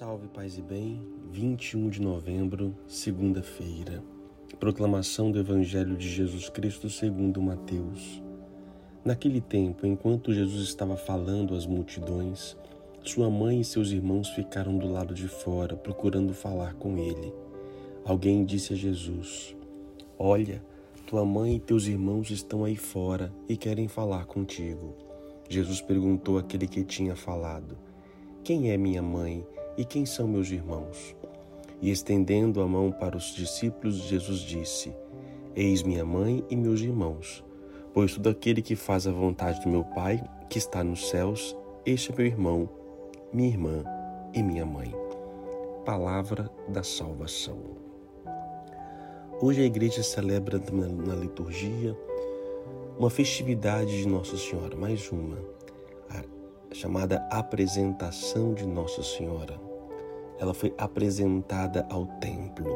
Salve, paz e bem. 21 de novembro, segunda-feira. Proclamação do Evangelho de Jesus Cristo segundo Mateus. Naquele tempo, enquanto Jesus estava falando às multidões, sua mãe e seus irmãos ficaram do lado de fora, procurando falar com ele. Alguém disse a Jesus: Olha, tua mãe e teus irmãos estão aí fora e querem falar contigo. Jesus perguntou àquele que tinha falado: Quem é minha mãe e quem são meus irmãos? E estendendo a mão para os discípulos, Jesus disse: Eis minha mãe e meus irmãos. Pois todo aquele que faz a vontade do meu Pai, que está nos céus, este é meu irmão, minha irmã e minha mãe. Palavra da salvação. Hoje a igreja celebra na liturgia uma festividade de Nossa Senhora, mais uma, chamada apresentação de Nossa Senhora. Ela foi apresentada ao templo.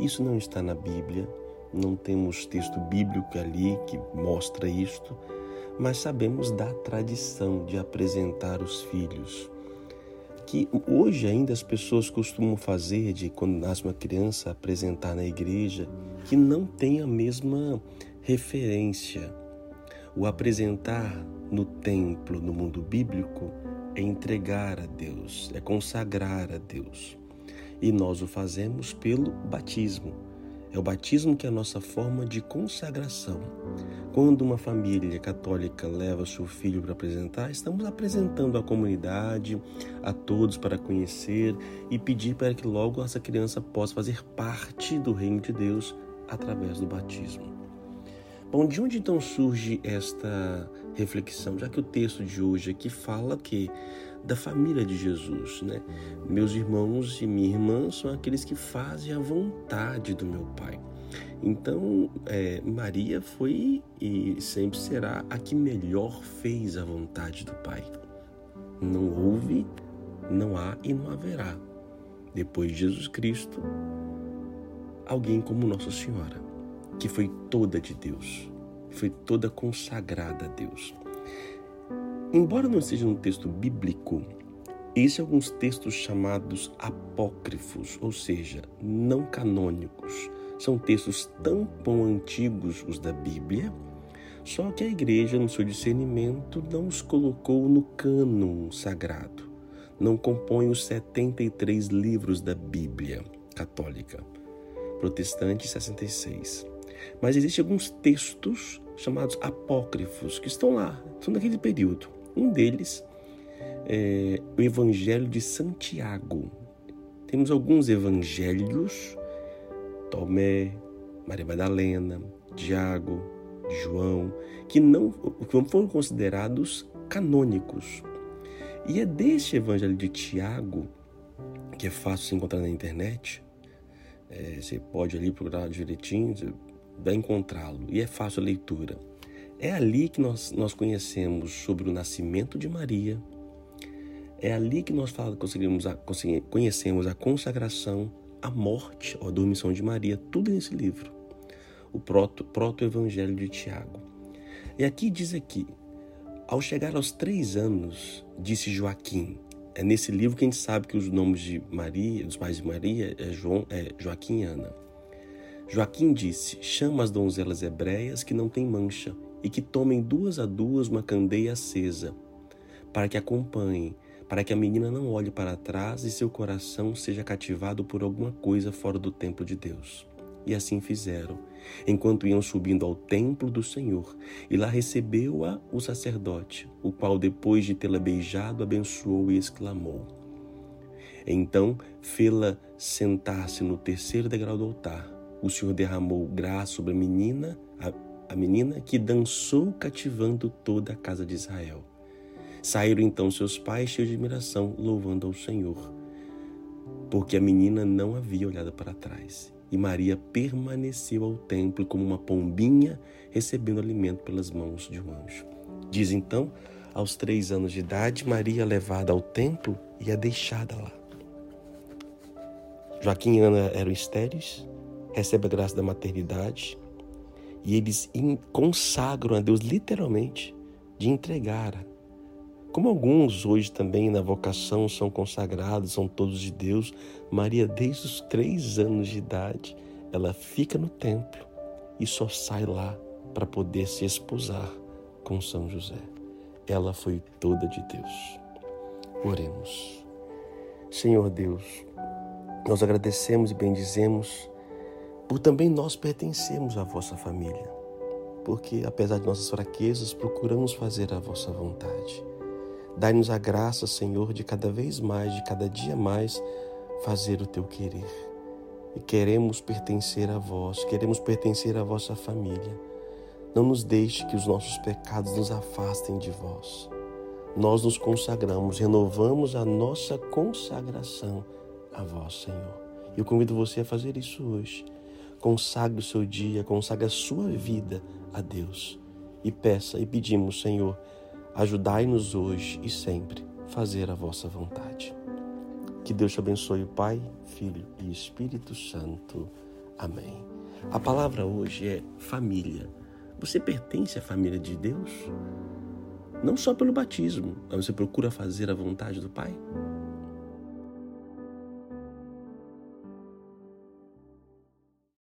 Isso não está na Bíblia, não temos texto bíblico ali que mostra isto, mas sabemos da tradição de apresentar os filhos. Que hoje ainda as pessoas costumam fazer de quando nasce uma criança apresentar na igreja, que não tem a mesma referência o apresentar no templo, no mundo bíblico, é entregar a Deus, é consagrar a Deus. E nós o fazemos pelo batismo. É o batismo que é a nossa forma de consagração. Quando uma família católica leva seu filho para apresentar, estamos apresentando à comunidade, a todos para conhecer e pedir para que logo essa criança possa fazer parte do reino de Deus através do batismo. Bom, de onde então surge esta reflexão? Já que o texto de hoje aqui fala que da família de Jesus, né? Meus irmãos e minha irmã são aqueles que fazem a vontade do meu Pai. Então, é, Maria foi e sempre será a que melhor fez a vontade do Pai. Não houve, não há e não haverá, depois de Jesus Cristo, alguém como Nossa Senhora que foi toda de Deus, foi toda consagrada a Deus. Embora não seja um texto bíblico, existem alguns textos chamados apócrifos, ou seja, não canônicos. São textos tão antigos, os da Bíblia, só que a igreja, no seu discernimento, não os colocou no cânon sagrado. Não compõe os 73 livros da Bíblia católica. Protestante, 66. Mas existem alguns textos chamados apócrifos que estão lá, são daquele período. Um deles é o Evangelho de Santiago. Temos alguns evangelhos, Tomé, Maria Madalena, Tiago, João, que não, que não foram considerados canônicos. E é deste evangelho de Tiago, que é fácil se encontrar na internet, é, você pode ali procurar direitinho, vai encontrá-lo e é fácil a leitura. É ali que nós, nós conhecemos sobre o nascimento de Maria, é ali que nós conseguimos a, conhecemos a consagração, a morte, a dormição de Maria, tudo nesse livro, o proto-evangelho proto de Tiago. E aqui diz aqui, ao chegar aos três anos, disse Joaquim, é nesse livro que a gente sabe que os nomes de Maria, dos pais de Maria, é, João, é Joaquim e Ana. Joaquim disse: Chama as donzelas hebreias que não têm mancha e que tomem duas a duas uma candeia acesa, para que acompanhem, para que a menina não olhe para trás e seu coração seja cativado por alguma coisa fora do templo de Deus. E assim fizeram, enquanto iam subindo ao templo do Senhor, e lá recebeu-a o sacerdote, o qual, depois de tê-la beijado, abençoou e exclamou. Então fê-la sentar-se no terceiro degrau do altar o Senhor derramou graça sobre a menina, a, a menina que dançou cativando toda a casa de Israel. Saíram então seus pais cheios de admiração, louvando ao Senhor, porque a menina não havia olhado para trás. E Maria permaneceu ao templo como uma pombinha recebendo alimento pelas mãos de um anjo. Diz então, aos três anos de idade, Maria é levada ao templo e é deixada lá. Joaquim e Ana eram estéreis, recebe a graça da maternidade e eles consagram a Deus literalmente de entregar Como alguns hoje também na vocação são consagrados, são todos de Deus, Maria, desde os três anos de idade, ela fica no templo e só sai lá para poder se esposar com São José. Ela foi toda de Deus. Oremos. Senhor Deus, nós agradecemos e bendizemos por também nós pertencemos à vossa família, porque apesar de nossas fraquezas, procuramos fazer a vossa vontade. Dai-nos a graça, Senhor, de cada vez mais, de cada dia mais, fazer o teu querer. E queremos pertencer a vós, queremos pertencer à vossa família. Não nos deixe que os nossos pecados nos afastem de vós. Nós nos consagramos, renovamos a nossa consagração a vós, Senhor. Eu convido você a fazer isso hoje. Consagre o seu dia, consagre a sua vida a Deus. E peça e pedimos, Senhor, Ajudai-nos hoje e sempre fazer a vossa vontade. Que Deus te abençoe, Pai, Filho e Espírito Santo. Amém. A palavra hoje é família. Você pertence à família de Deus? Não só pelo batismo, mas você procura fazer a vontade do Pai?